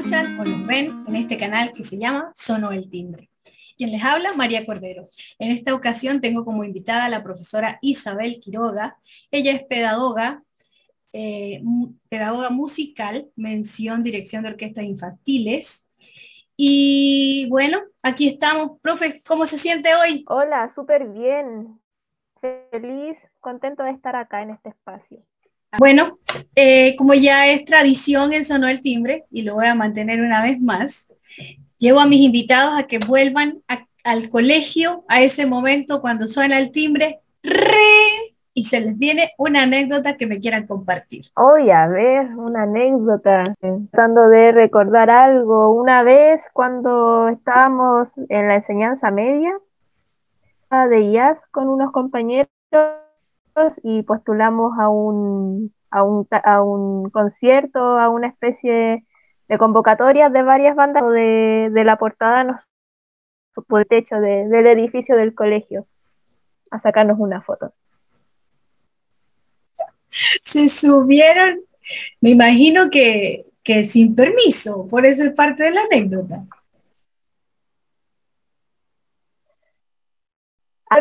o nos ven en este canal que se llama Sono el Timbre. Quien les habla, María Cordero. En esta ocasión tengo como invitada a la profesora Isabel Quiroga. Ella es pedagoga, eh, pedagoga musical, mención dirección de orquestas infantiles. Y bueno, aquí estamos. Profe, ¿cómo se siente hoy? Hola, súper bien. Feliz, contento de estar acá en este espacio. Bueno, eh, como ya es tradición en Sonó el Timbre, y lo voy a mantener una vez más, llevo a mis invitados a que vuelvan al colegio a ese momento cuando suena el timbre, y se les viene una anécdota que me quieran compartir. Oye, a ver, una anécdota. Tratando de recordar algo. Una vez cuando estábamos en la enseñanza media de jazz con unos compañeros, y postulamos a un, a un, a un concierto, a una especie de convocatorias de varias bandas de, de la portada nos por el techo del edificio del colegio a sacarnos una foto. Se subieron, me imagino que, que sin permiso, por eso es parte de la anécdota.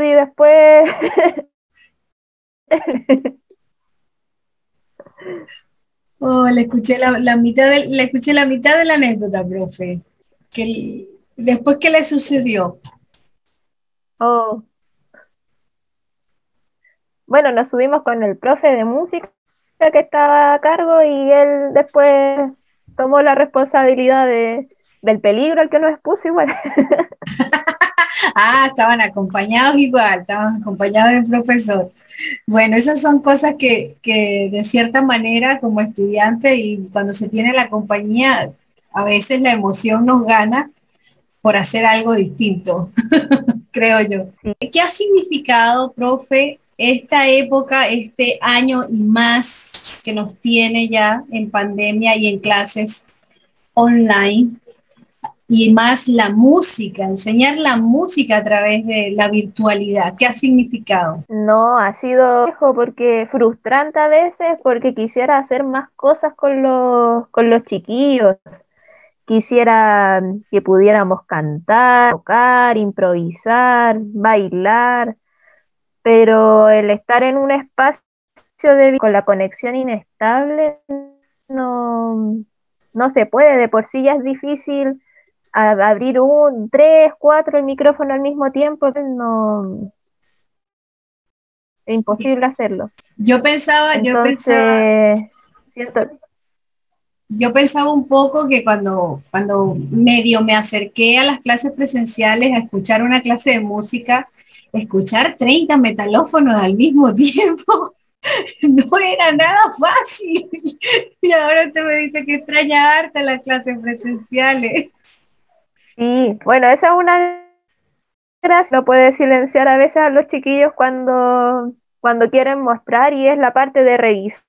Y después Oh, le escuché la, mitad de, le escuché la mitad de la anécdota, profe. Que, después, ¿qué le sucedió? Oh. Bueno, nos subimos con el profe de música que estaba a cargo y él después tomó la responsabilidad de, del peligro al que nos expuso igual. ah, estaban acompañados igual, estaban acompañados del profesor. Bueno, esas son cosas que, de cierta manera como estudiante y cuando se tiene la compañía, a veces la emoción nos gana por hacer algo distinto, creo yo. ¿Qué ha significado, profe, esta época, este año y más que nos tiene ya en pandemia y en clases online y más la música, enseñar la música a través de la virtualidad. ¿Qué ha significado? No, ha sido porque frustrante a veces porque quisiera hacer más cosas con los, con los chiquillos. Quisiera que pudiéramos cantar, tocar, improvisar, bailar, pero el estar en un espacio de, con la conexión inestable no, no se puede, de por sí ya es difícil abrir un, tres, cuatro el micrófono al mismo tiempo, no es imposible hacerlo. Yo pensaba, yo pensaba, yo pensaba un poco que cuando, cuando medio me acerqué a las clases presenciales a escuchar una clase de música, escuchar 30 metalófonos al mismo tiempo no era nada fácil. Y ahora usted me dice que extraña harta las clases presenciales. Sí, bueno, esa es una gracia, no puede silenciar a veces a los chiquillos cuando, cuando quieren mostrar y es la parte de revisar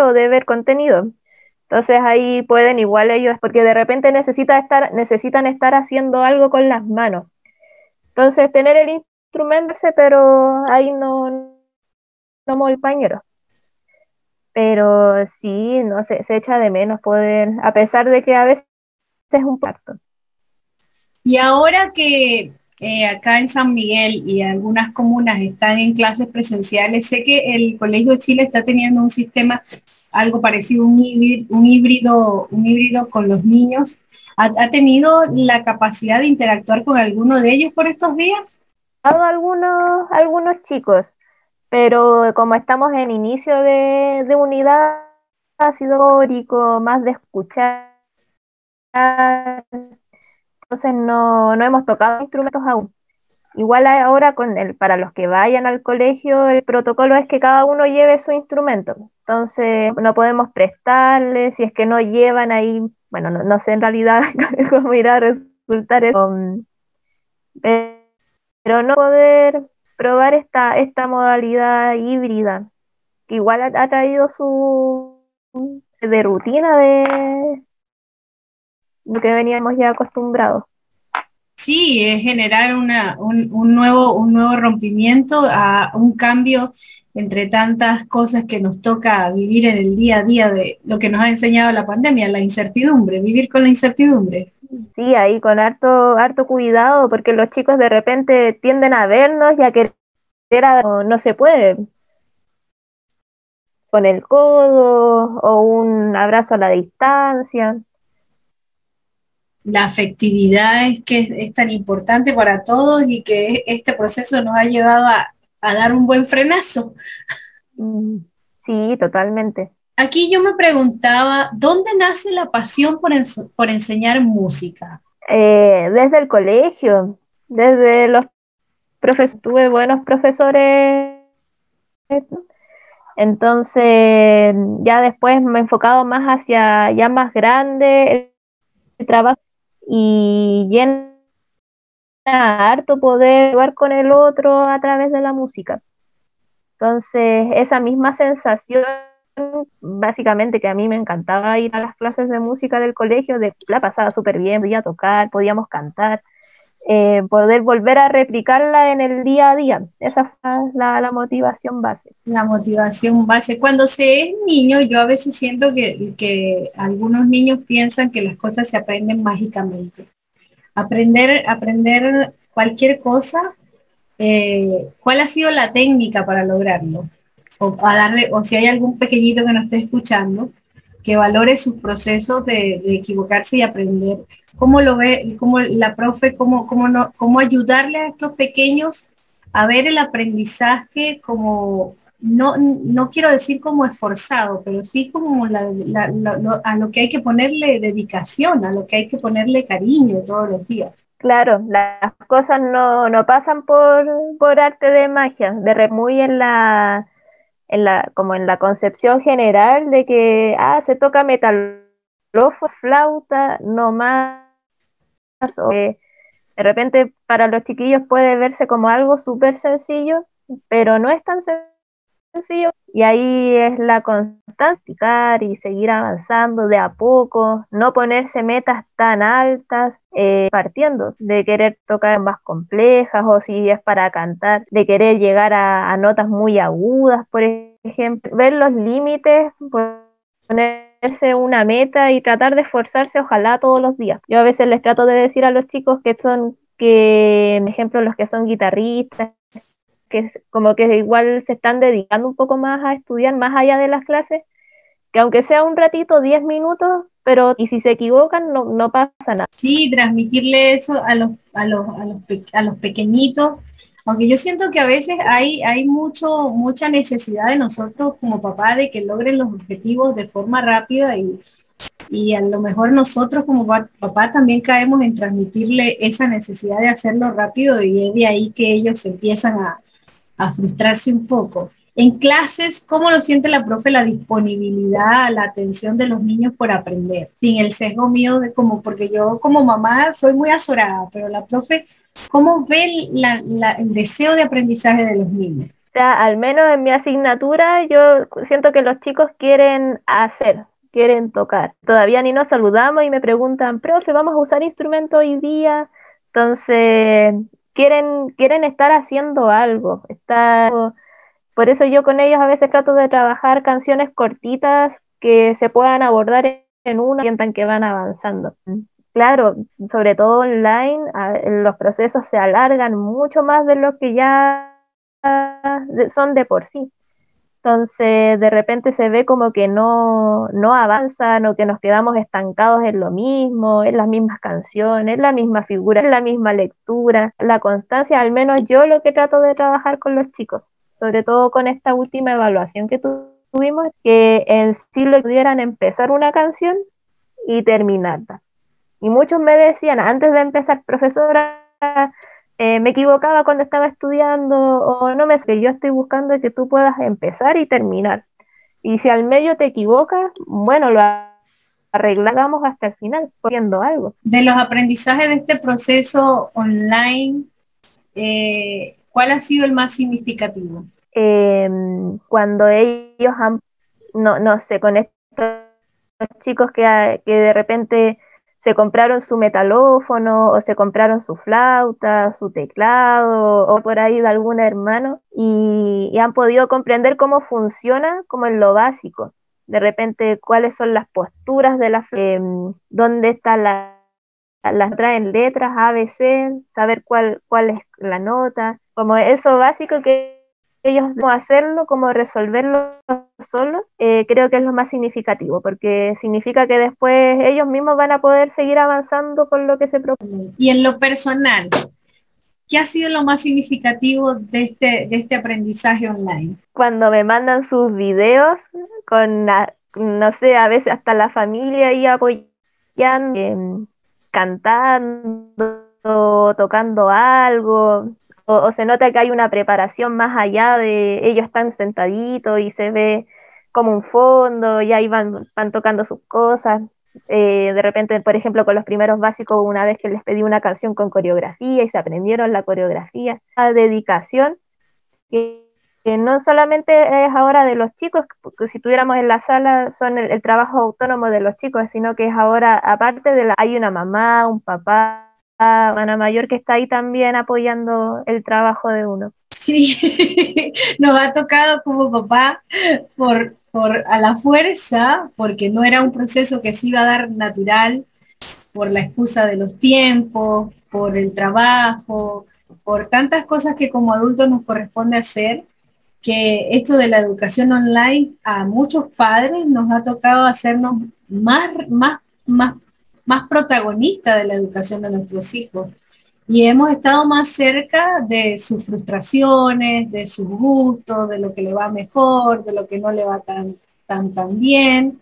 o de ver contenido. Entonces ahí pueden igual ellos, porque de repente necesita estar, necesitan estar haciendo algo con las manos. Entonces tener el instrumento, pero ahí no, no el pañero. Pero sí, no sé, se echa de menos poder, a pesar de que a veces es un parto. Y ahora que eh, acá en San Miguel y algunas comunas están en clases presenciales, sé que el Colegio de Chile está teniendo un sistema algo parecido, un híbrido, un híbrido, un híbrido con los niños. ¿Ha, tenido la capacidad de interactuar con alguno de ellos por estos días? Algunos, algunos chicos, pero como estamos en inicio de, de unidad, ha sido más de escuchar entonces no, hemos tocado instrumentos aún. Igual ahora con el, para los que vayan al colegio, el protocolo es que cada uno lleve su instrumento. Entonces no podemos prestarle, si es que no llevan ahí, bueno, no, sé en realidad cómo irá a resultar eso. Pero no poder probar esta, esta modalidad híbrida, que igual ha traído su de rutina de, lo que veníamos ya acostumbrados. Sí, es generar una, un, un, nuevo, un nuevo rompimiento, a un cambio entre tantas cosas que nos toca vivir en el día a día de lo que nos ha enseñado la pandemia, la incertidumbre, vivir con la incertidumbre. Sí, ahí con harto, harto cuidado, porque los chicos de repente tienden a vernos y a querer, no, no se puede, con el codo o un abrazo a la distancia. La afectividad es que es, tan importante para todos y que este proceso nos ha llevado a, a dar un buen frenazo. Mm, sí, totalmente. Aquí yo me preguntaba, ¿dónde nace la pasión por, por enseñar música? Eh, desde el colegio, desde los profesores, tuve buenos profesores, entonces ya después me he enfocado más hacia ya más grande el trabajo y llena harto poder jugar con el otro a través de la música. Entonces, esa misma sensación, básicamente que a mí me encantaba ir a las clases de música del colegio, de la pasaba súper bien, podía tocar, podíamos cantar, eh, poder volver a replicarla en el día a día. Esa fue la, motivación base. La motivación base. Cuando se es niño, yo a veces siento que, que algunos niños piensan que las cosas se aprenden mágicamente aprender, aprender cualquier cosa, eh, ¿cuál ha sido la técnica para lograrlo? O, a darle, o si hay algún pequeñito que nos esté escuchando, que valore sus procesos de, equivocarse y aprender. ¿Cómo lo ve, cómo la profe, cómo, cómo, no, cómo ayudarle a estos pequeños a ver el aprendizaje como, no, no quiero decir como esforzado, pero sí como la, la, lo, a lo que hay que ponerle dedicación, a lo que hay que ponerle cariño todos los días. Claro, las cosas no, no pasan por, por arte de magia, de muy en la, en la, como en la concepción general de que ah, se toca metal, flauta, no más, o que de repente para los chiquillos puede verse como algo súper sencillo, pero no es tan sencillo sencillo. Y ahí es la constancia y seguir avanzando de a poco, no ponerse metas tan altas, eh, partiendo de querer tocar más complejas o si es para cantar, de querer llegar a, a notas muy agudas, por ejemplo, ver los límites, ponerse una meta y tratar de esforzarse ojalá todos los días. Yo a veces les trato de decir a los chicos que son que, por ejemplo, los que son guitarristas, que como que igual se están dedicando un poco más a estudiar más allá de las clases, que aunque sea un ratito, 10 minutos, pero y si se equivocan no, no pasa nada. Sí, transmitirle eso a los, a los, a los, a los pequeñitos, aunque yo siento que a veces hay, hay mucho, mucha necesidad de nosotros como papá de que logren los objetivos de forma rápida y, y a lo mejor nosotros como papá también caemos en transmitirle esa necesidad de hacerlo rápido y es de ahí que ellos empiezan a, a frustrarse un poco. En clases, ¿cómo lo siente la profe la disponibilidad, la atención de los niños por aprender? Sin el sesgo mío de como, porque yo como mamá soy muy azorada, pero la profe, ¿cómo ve la, la, el deseo de aprendizaje de los niños? O sea, al menos en mi asignatura yo siento que los chicos quieren hacer, quieren tocar. Todavía ni nos saludamos y me preguntan, profe, ¿vamos a usar instrumento hoy día? Entonces, quieren, quieren estar haciendo algo. Por eso yo con ellos a veces trato de trabajar canciones cortitas que se puedan abordar en una sientan que van avanzando. Claro, sobre todo online, los procesos se alargan mucho más de lo que ya son de por sí. Entonces, de repente se ve como que no, no avanzan o que nos quedamos estancados en lo mismo, en las mismas canciones, en la misma figura, en la misma lectura. La constancia, al menos yo lo que trato de trabajar con los chicos, sobre todo con esta última evaluación que tuvimos, que en sí lo pudieran empezar una canción y terminarla. Y muchos me decían, antes de empezar, profesora, eh, me equivocaba cuando estaba estudiando o no me sé, yo estoy buscando que tú puedas empezar y terminar. Y si al medio te equivocas, bueno, lo arreglamos hasta el final, poniendo algo. De los aprendizajes de este proceso online, eh, ¿cuál ha sido el más significativo? Eh, cuando ellos han, no, no sé, con estos chicos que, que de repente se compraron su metalófono o se compraron su flauta, su teclado o por ahí de algún hermano y, han podido comprender cómo funciona como en lo básico. De repente, cuáles son las posturas de la eh, dónde está la las traen letras A, B, C, saber cuál, cuál es la nota, como eso básico que ellos no hacerlo, como resolverlo solo, eh, creo que es lo más significativo, porque significa que después ellos mismos van a poder seguir avanzando con lo que se propone. Y en lo personal, ¿qué ha sido lo más significativo de este, de este aprendizaje online? Cuando me mandan sus videos con, no sé, a veces hasta la familia y apoyando, em, cantando, tocando algo, o, se nota que hay una preparación más allá de ellos están sentaditos y se ve como un fondo y ahí van, van tocando sus cosas. Eh, de repente, por ejemplo, con los primeros básicos, una vez que les pedí una canción con coreografía y se aprendieron la coreografía, la dedicación, que, no solamente es ahora de los chicos, porque si tuviéramos en la sala son el, trabajo autónomo de los chicos, sino que es ahora, aparte de la, hay una mamá, un papá, Ana Mayor que está ahí también apoyando el trabajo de uno. Sí, nos ha tocado como papá por, a la fuerza, porque no era un proceso que se iba a dar natural, por la excusa de los tiempos, por el trabajo, por tantas cosas que como adultos nos corresponde hacer, que esto de la educación online a muchos padres nos ha tocado hacernos más, más, más más protagonista de la educación de nuestros hijos. Y hemos estado más cerca de sus frustraciones, de sus gustos, de lo que le va mejor, de lo que no le va tan, tan, tan bien.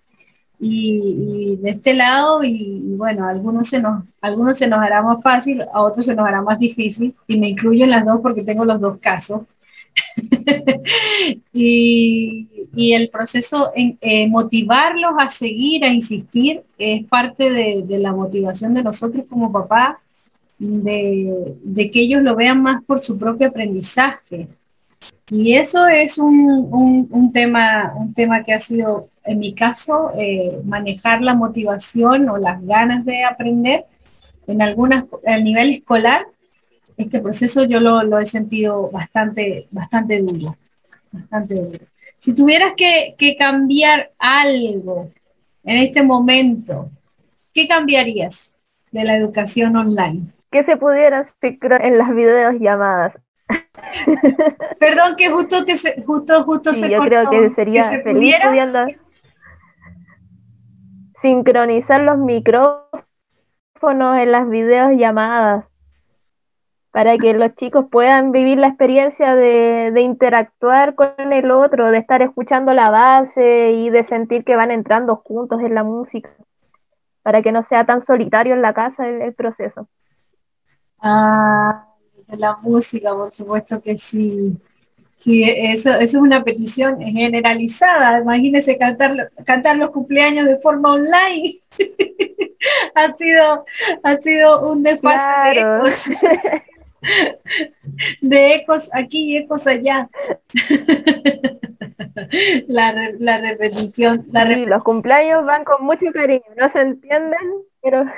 Y, de este lado, y, bueno, a algunos se, nos, algunos se nos hará más fácil, a otros se nos hará más difícil, y me incluyo en las dos porque tengo los dos casos. y, y el proceso en eh, motivarlos a seguir, a insistir, es parte de, la motivación de nosotros como papá, de, que ellos lo vean más por su propio aprendizaje. Y eso es un, tema, un tema que ha sido, en mi caso, eh, manejar la motivación o las ganas de aprender en algunas, a nivel escolar. Este proceso yo lo, lo he sentido bastante, bastante duro, bastante duro. Si tuvieras que, cambiar algo en este momento, ¿qué cambiarías de la educación online? Que se pudiera en las videollamadas. Perdón que justo que se, justo justo sí, yo creo que sería feliz pudiendo sincronizar los micrófonos en las videollamadas para que los chicos puedan vivir la experiencia de, interactuar con el otro, de estar escuchando la base y de sentir que van entrando juntos en la música, para que no sea tan solitario en la casa el, proceso. Ah, la música, por supuesto que sí. Sí, eso, es una petición generalizada. Imagínense cantar, cantar los cumpleaños de forma online. ha, sido, ha sido un desfase de ecos aquí y ecos allá. la, la repetición. los cumpleaños van con mucho cariño, no se entienden, pero...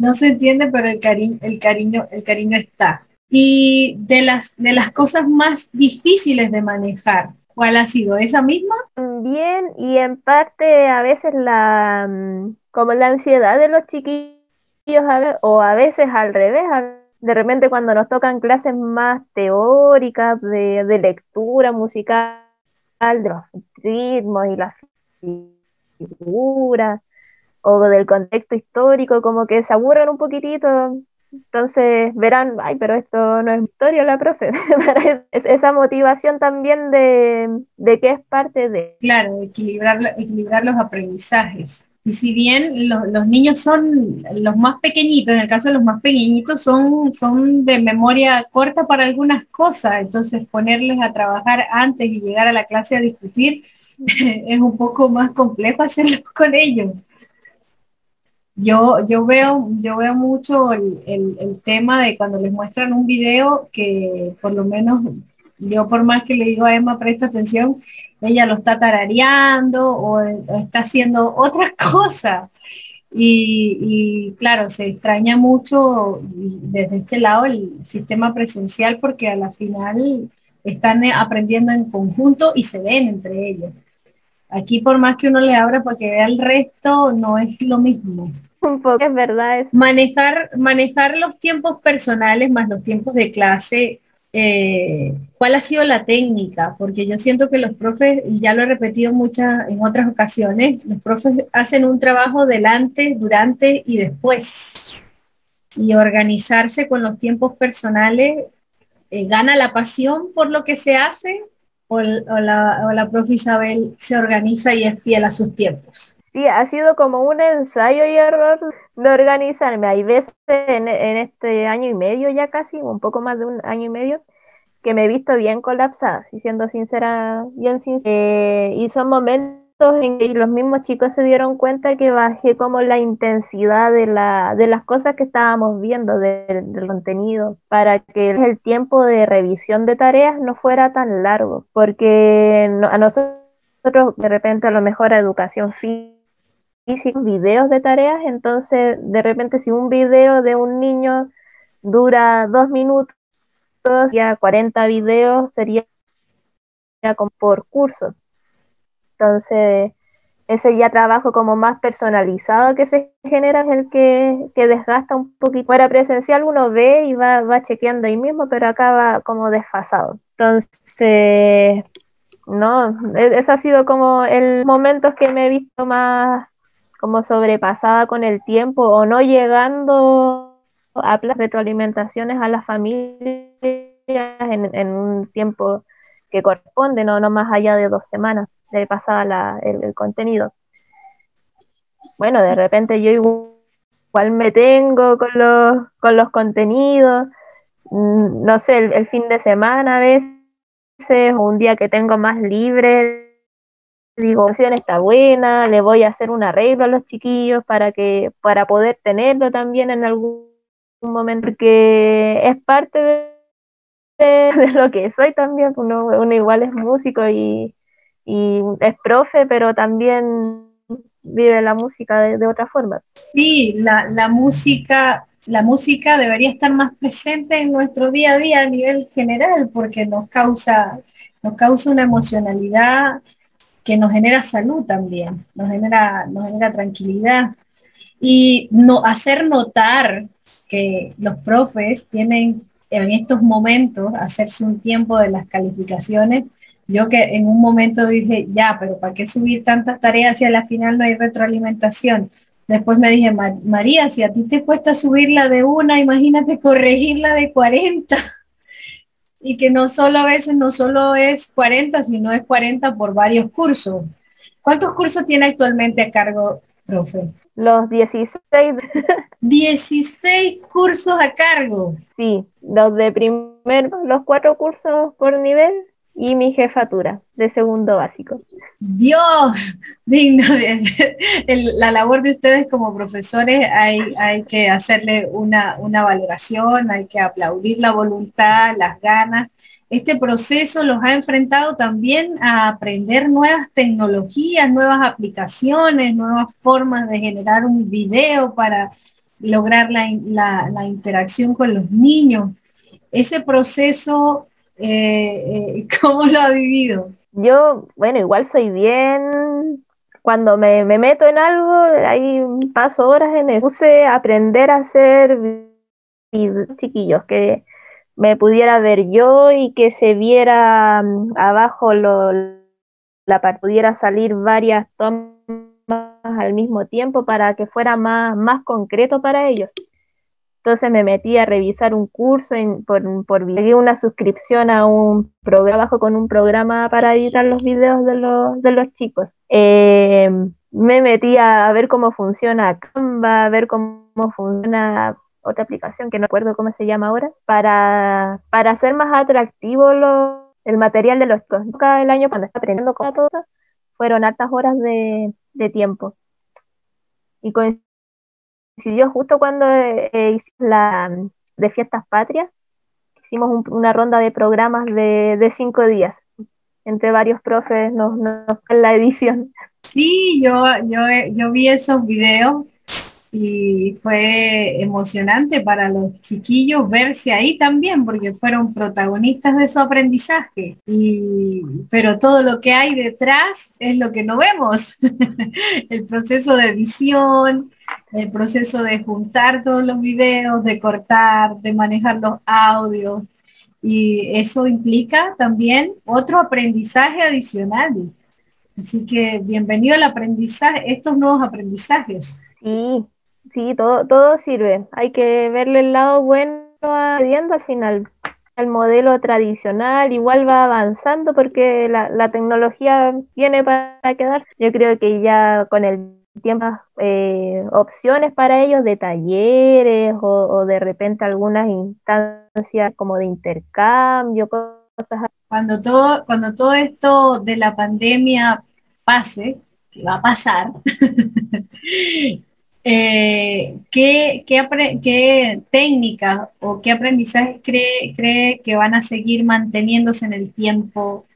No se entiende, pero el cariño, el cariño, el cariño está. Y de las, de las cosas más difíciles de manejar, ¿cuál ha sido? ¿Esa misma? Bien, y en parte a veces la mm, como la ansiedad de los chiquillos, o a veces al revés, a de repente cuando nos tocan clases más teóricas de, lectura musical, de los ritmos y las figuras, o del contexto histórico, como que se aburren un poquitito. Entonces verán, ay, pero esto no es historia, la profe. es esa motivación también de, de que es parte de. Claro, equilibrar, equilibrar los aprendizajes. Y si bien los, niños son los más pequeñitos, en el caso de los más pequeñitos, son, son de memoria corta para algunas cosas, entonces ponerles a trabajar antes y llegar a la clase a discutir es un poco más complejo hacerlo con ellos. Yo, yo, veo, yo veo mucho el, el tema de cuando les muestran un video que por lo menos yo por más que le digo a Emma, presta atención, ella lo está tarareando o está haciendo otra cosa. Y, claro, se extraña mucho desde este lado el sistema presencial porque a la final están aprendiendo en conjunto y se ven entre ellos. Aquí por más que uno le abra para que vea el resto, no es lo mismo. Un poco es verdad. Es... Manejar, manejar los tiempos personales más los tiempos de clase eh, cuál ha sido la técnica, porque yo siento que los profes, y ya lo he repetido muchas en otras ocasiones, los profes hacen un trabajo delante, durante y después. Y organizarse con los tiempos personales, eh, ¿gana la pasión por lo que se hace? O, la, o la profe Isabel se organiza y es fiel a sus tiempos? Sí, ha sido como un ensayo y error de organizarme. Hay veces en, este año y medio ya casi, un poco más de un año y medio, que me he visto bien colapsada, si siendo sincera, bien sincera. Eh, y son momentos en que los mismos chicos se dieron cuenta que bajé como la intensidad de, la, de las cosas que estábamos viendo, del contenido, para que el tiempo de revisión de tareas no fuera tan largo, porque a nosotros de repente a lo mejor a educación física videos de tareas, entonces de repente si un video de un niño dura dos minutos, ya 40 videos sería por curso. Entonces, ese ya trabajo como más personalizado que se genera es el que, que desgasta un poquito. Fuera presencial uno ve y va, va chequeando ahí mismo, pero acaba como desfasado. Entonces, no, e, ese ha sido como el momento que me he visto más como sobrepasada con el tiempo o no llegando a las retroalimentaciones a las familias en, un tiempo que corresponde, no, no más allá de dos semanas de pasada el, contenido. Bueno, de repente yo igual me tengo con los, con los contenidos, mm, no sé, el, el fin de semana a veces, o un día que tengo más libre, digo, la está buena, le voy a hacer un arreglo a los chiquillos para que para poder tenerlo también en algún momento, porque es parte de, lo que soy también, uno, igual es músico y, es profe, pero también vive la música de, otra forma. Sí, la, la, música, la música debería estar más presente en nuestro día a día a nivel general, porque nos causa, nos causa una emocionalidad que nos genera salud también, nos genera, nos genera tranquilidad. Y no, hacer notar que los profes tienen en estos momentos hacerse un tiempo de las calificaciones. Yo que en un momento dije, ya, pero ¿para qué subir tantas tareas si a la final no hay retroalimentación? Después me dije, María, si a ti te cuesta subirla de una, imagínate corregirla de 40 y que no solo a veces no solo es 40, sino es 40 por varios cursos. ¿Cuántos cursos tiene actualmente a cargo, profe? Los 16. 16 cursos a cargo. Sí, los de primer, los cuatro cursos por nivel y mi jefatura de segundo básico. Dios, digno de, la labor de ustedes como profesores, hay, hay que hacerle una, una valoración, hay que aplaudir la voluntad, las ganas. Este proceso los ha enfrentado también a aprender nuevas tecnologías, nuevas aplicaciones, nuevas formas de generar un video para lograr la, la, la interacción con los niños. Ese proceso eh, eh, ¿Cómo lo ha vivido? Yo, bueno, igual soy bien. Cuando me, meto en algo, ahí paso horas en eso. Puse a aprender a hacer chiquillos, que me pudiera ver yo y que se viera mm, abajo la pudiera salir varias tomas al mismo tiempo para que fuera más, más concreto para ellos. Entonces me metí a revisar un curso en, por, por una suscripción a un programa con un programa para editar los videos de los, de los chicos. Eh, me metí a ver cómo funciona Canva, a ver cómo funciona otra aplicación que no recuerdo cómo se llama ahora, para, para hacer más atractivo el material de los chicos. Cada el año cuando estaba aprendiendo todo, fueron hartas horas de, de tiempo. Y con coincidió justo cuando eh, hicimos la de fiestas patrias, hicimos una ronda de programas de, cinco días, entre varios profes nos, nos en la edición. Sí, yo, yo, yo vi esos videos y fue emocionante para los chiquillos verse ahí también, porque fueron protagonistas de su aprendizaje. Y, pero todo lo que hay detrás es lo que no vemos. el proceso de edición, el proceso de juntar todos los videos, de cortar, de manejar los audios. Y eso implica también otro aprendizaje adicional. Así que bienvenido al aprendizaje, estos nuevos aprendizajes. Sí, Sí, todo, todo sirve. Hay que verle el lado bueno viendo al final. El modelo tradicional igual va avanzando porque la, tecnología viene para quedarse. Yo creo que ya con el tiempo eh, opciones para ellos de talleres o, o, de repente algunas instancias como de intercambio, cosas Cuando todo, cuando todo esto de la pandemia pase, que va a pasar, Eh, ¿qué, qué, técnicas o qué aprendizajes cree, cree que van a seguir manteniéndose en el tiempo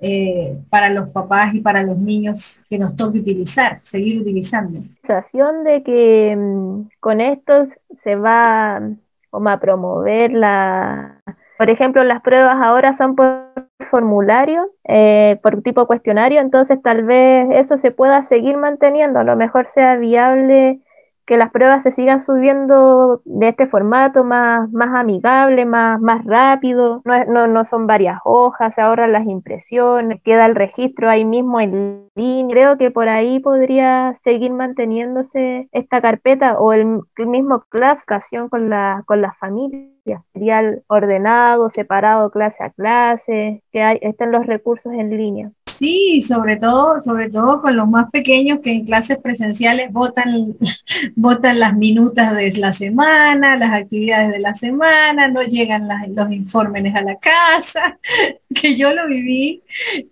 eh, para los papás y para los niños que nos toque utilizar, seguir utilizando? La sensación de que mm, con esto se va a promover la... Por ejemplo, las pruebas ahora son por formulario, eh, por tipo cuestionario, entonces tal vez eso se pueda seguir manteniendo, a lo mejor sea viable que las pruebas se sigan subiendo de este formato más, más amigable, más, más rápido, no, no, no son varias hojas, se ahorran las impresiones, queda el registro ahí mismo en línea. Creo que por ahí podría seguir manteniéndose esta carpeta o el, mismo clasificación con la, con las familias material ordenado, separado clase a clase, que hay, estén los recursos en línea. Sí, sobre todo, sobre todo con los más pequeños que en clases presenciales votan, las minutas de la semana, las actividades de la semana, no llegan los informes a la casa, que yo lo viví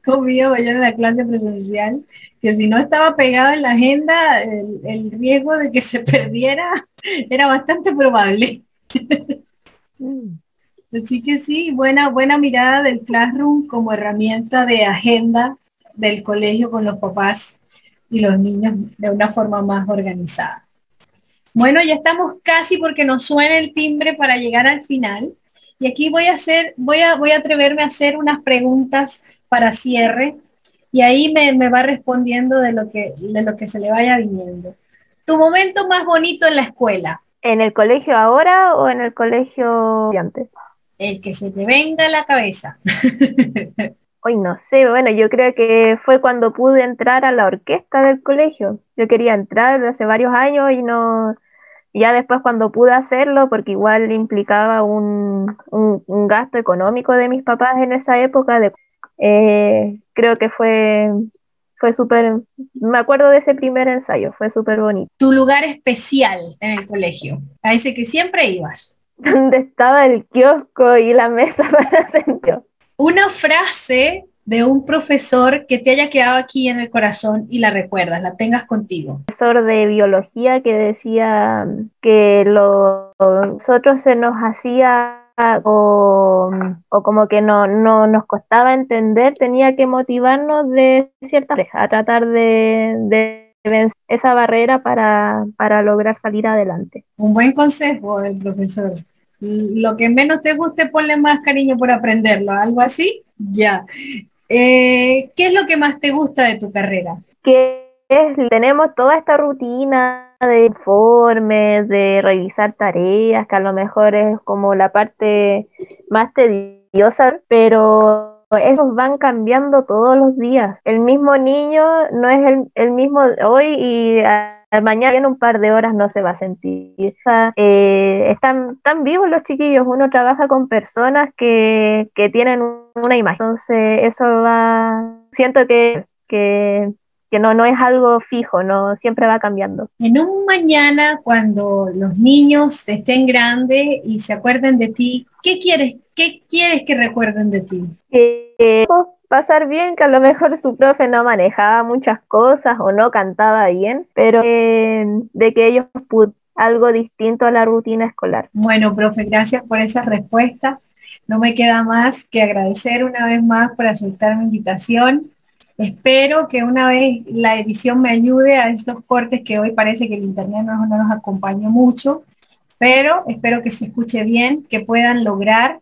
conmigo mayor en la clase presencial, que si no estaba pegado en la agenda, el, el riesgo de que se perdiera era bastante probable. Así que sí, buena, buena mirada del Classroom como herramienta de agenda del colegio con los papás y los niños de una forma más organizada. Bueno, ya estamos casi porque nos suena el timbre para llegar al final. Y aquí voy a hacer, voy a, voy a atreverme a hacer unas preguntas para cierre y ahí me, me va respondiendo de lo, que, de lo que se le vaya viniendo. Tu momento más bonito en la escuela. ¿En el colegio ahora o en el colegio antes? El que se te venga a la cabeza. Hoy no sé, bueno, yo creo que fue cuando pude entrar a la orquesta del colegio. Yo quería entrar hace varios años y no, ya después cuando pude hacerlo, porque igual implicaba un, un, gasto económico de mis papás en esa época, de, eh, creo que fue fue súper, me acuerdo de ese primer ensayo, fue súper bonito. Tu lugar especial en el colegio, a ese que siempre ibas. Donde estaba el kiosco y la mesa para sentar. Una frase de un profesor que te haya quedado aquí en el corazón y la recuerdas, la tengas contigo. Profesor de biología que decía que lo, nosotros se nos hacía o, como que no, no, nos costaba entender, tenía que motivarnos de cierta manera a tratar de, de vencer esa barrera para, para lograr salir adelante. Un buen consejo el profesor. Lo que menos te guste, ponle más cariño por aprenderlo, algo así. Ya. Eh, ¿Qué es lo que más te gusta de tu carrera? Que tenemos toda esta rutina de informes, de revisar tareas, que a lo mejor es como la parte más tediosa, pero esos van cambiando todos los días. El mismo niño no es el, el mismo hoy y mañana en un par de horas no se va a sentir. Eh, están tan vivos los chiquillos, uno trabaja con personas que, que tienen una imagen. Entonces eso va, siento que, que que no, no es algo fijo, no siempre va cambiando. En un mañana, cuando los niños estén grandes y se acuerden de ti, ¿qué quieres, qué quieres que recuerden de ti? Eh, pasar bien, que a lo mejor su profe no manejaba muchas cosas o no cantaba bien, pero eh, de que ellos algo distinto a la rutina escolar. Bueno, profe, gracias por esa respuesta. No me queda más que agradecer una vez más por aceptar mi invitación Espero que una vez la edición me ayude a estos cortes que hoy parece que el internet no, no nos acompañó mucho, pero espero que se escuche bien, que puedan lograr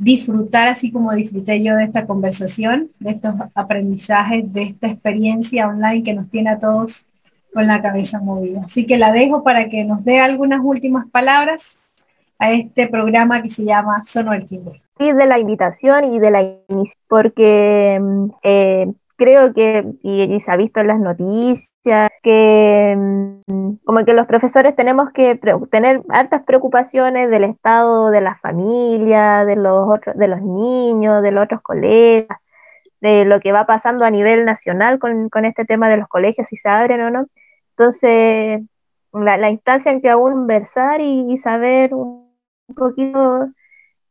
disfrutar así como disfruté yo de esta conversación, de estos aprendizajes, de esta experiencia online que nos tiene a todos con la cabeza movida. Así que la dejo para que nos dé algunas últimas palabras a este programa que se llama Sono el Timbre. Y de la invitación y de la porque mm, eh, creo que, y, se ha visto en las noticias, que mm, como que los profesores tenemos que tener altas preocupaciones del estado de la familia, de los, otros, de los niños, de los otros colegas, de lo que va pasando a nivel nacional con, este tema de los colegios, si se abren o no. Entonces, la, instancia en que aún conversar y, saber un, poquito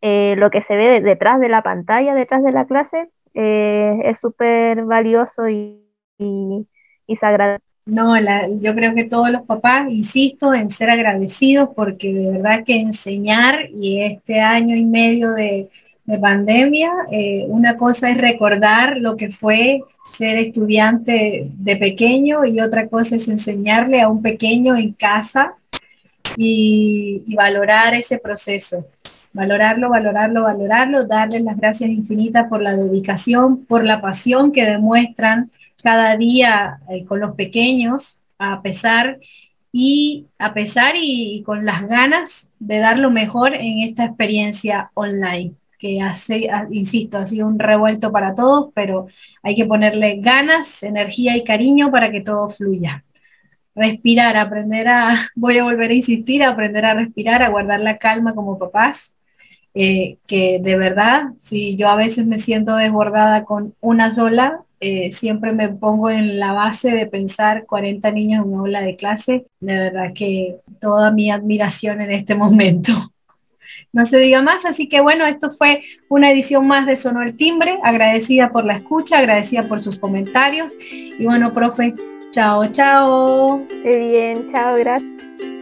eh, lo que se ve detrás de la pantalla, detrás de la clase, eh, es súper valioso y, y, sagrado. No, yo creo que todos los papás, insisto, en ser agradecidos porque de verdad que enseñar y este año y medio de, pandemia, eh, una cosa es recordar lo que fue ser estudiante de pequeño y otra cosa es enseñarle a un pequeño en casa y, y valorar ese proceso valorarlo, valorarlo, valorarlo, darles las gracias infinitas por la dedicación, por la pasión que demuestran cada día eh, con los pequeños, a pesar y a pesar y, con las ganas de dar lo mejor en esta experiencia online que hace, insisto, ha sido un revuelto para todos, pero hay que ponerle ganas, energía y cariño para que todo fluya. Respirar, aprender a, voy a volver a insistir, aprender a respirar, a guardar la calma como papás, eh, que de verdad, si yo a veces me siento desbordada con una sola, eh, siempre me pongo en la base de pensar 40 niños en una aula de clase, de verdad que toda mi admiración en este momento. No se diga más, así que bueno, esto fue una edición más de Sonó el Timbre, agradecida por la escucha, agradecida por sus comentarios y bueno, profe, chao, chao. Bien, chao, gracias.